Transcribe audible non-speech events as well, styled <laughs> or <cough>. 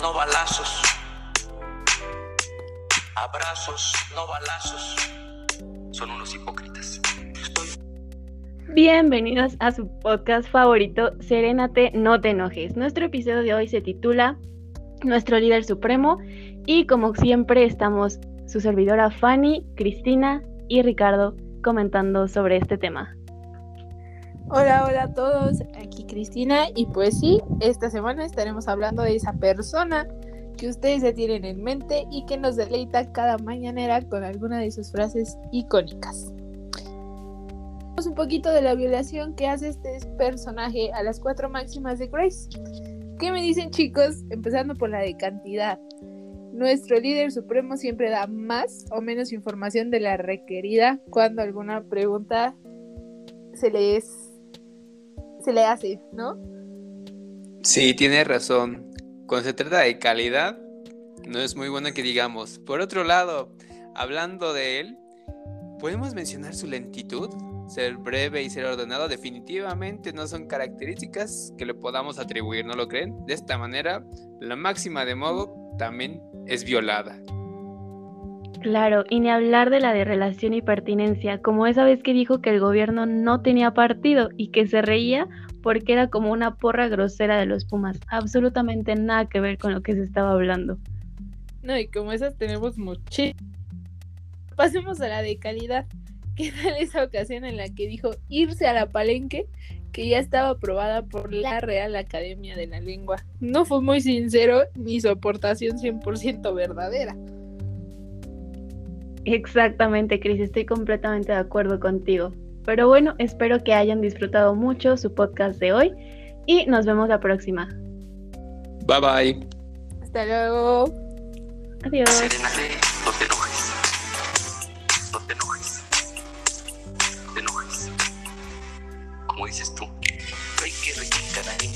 no balazos. Abrazos, no balazos. Son unos hipócritas. Bienvenidos a su podcast favorito, Serénate, no te enojes. Nuestro episodio de hoy se titula Nuestro líder supremo y como siempre estamos su servidora Fanny, Cristina y Ricardo comentando sobre este tema. Hola, hola a todos, aquí Cristina y pues sí, esta semana estaremos hablando de esa persona que ustedes ya tienen en mente y que nos deleita cada mañanera con alguna de sus frases icónicas. Un poquito de la violación que hace este personaje a las cuatro máximas de Grace. ¿Qué me dicen chicos? Empezando por la de cantidad. Nuestro líder supremo siempre da más o menos información de la requerida cuando alguna pregunta se le es se le hace, ¿no? Sí, tiene razón. Cuando se trata de calidad, no es muy bueno que digamos. Por otro lado, hablando de él, ¿podemos mencionar su lentitud? Ser breve y ser ordenado definitivamente no son características que le podamos atribuir, ¿no lo creen? De esta manera, la máxima de modo también es violada. Claro, y ni hablar de la de relación y pertinencia, como esa vez que dijo que el gobierno no tenía partido y que se reía porque era como una porra grosera de los Pumas. Absolutamente nada que ver con lo que se estaba hablando. No, y como esas tenemos muchísimas. Pasemos a la de calidad. <laughs> ¿Qué tal esa ocasión en la que dijo irse a la palenque que ya estaba aprobada por la Real Academia de la Lengua? No fue muy sincero ni su aportación 100% verdadera. Exactamente, Cris, estoy completamente de acuerdo contigo. Pero bueno, espero que hayan disfrutado mucho su podcast de hoy y nos vemos la próxima. Bye bye. Hasta luego. Adiós. No te enojes. No te enojes. No te enojes. Como dices tú, hay que requintar ahí.